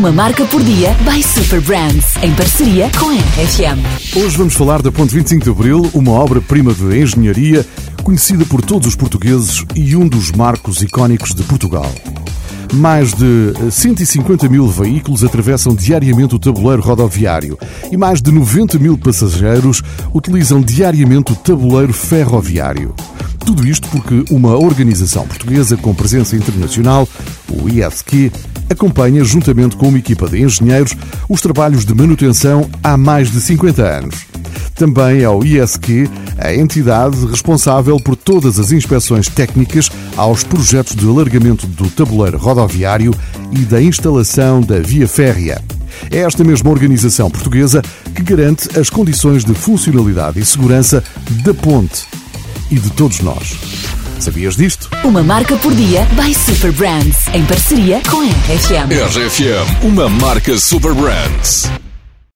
Uma marca por dia by Super Brands, em parceria com a RFM. Hoje vamos falar da Ponte 25 de Abril, uma obra-prima de engenharia conhecida por todos os portugueses e um dos marcos icónicos de Portugal. Mais de 150 mil veículos atravessam diariamente o tabuleiro rodoviário e mais de 90 mil passageiros utilizam diariamente o tabuleiro ferroviário. Tudo isto porque uma organização portuguesa com presença internacional, o ISQ, acompanha, juntamente com uma equipa de engenheiros, os trabalhos de manutenção há mais de 50 anos. Também é o ISQ a entidade responsável por todas as inspeções técnicas aos projetos de alargamento do tabuleiro rodoviário e da instalação da via férrea. É esta mesma organização portuguesa que garante as condições de funcionalidade e segurança da ponte e de todos nós. Sabias disto? Uma marca por dia by Super Brands, em parceria com a RFM. RFM, uma marca Super Brands.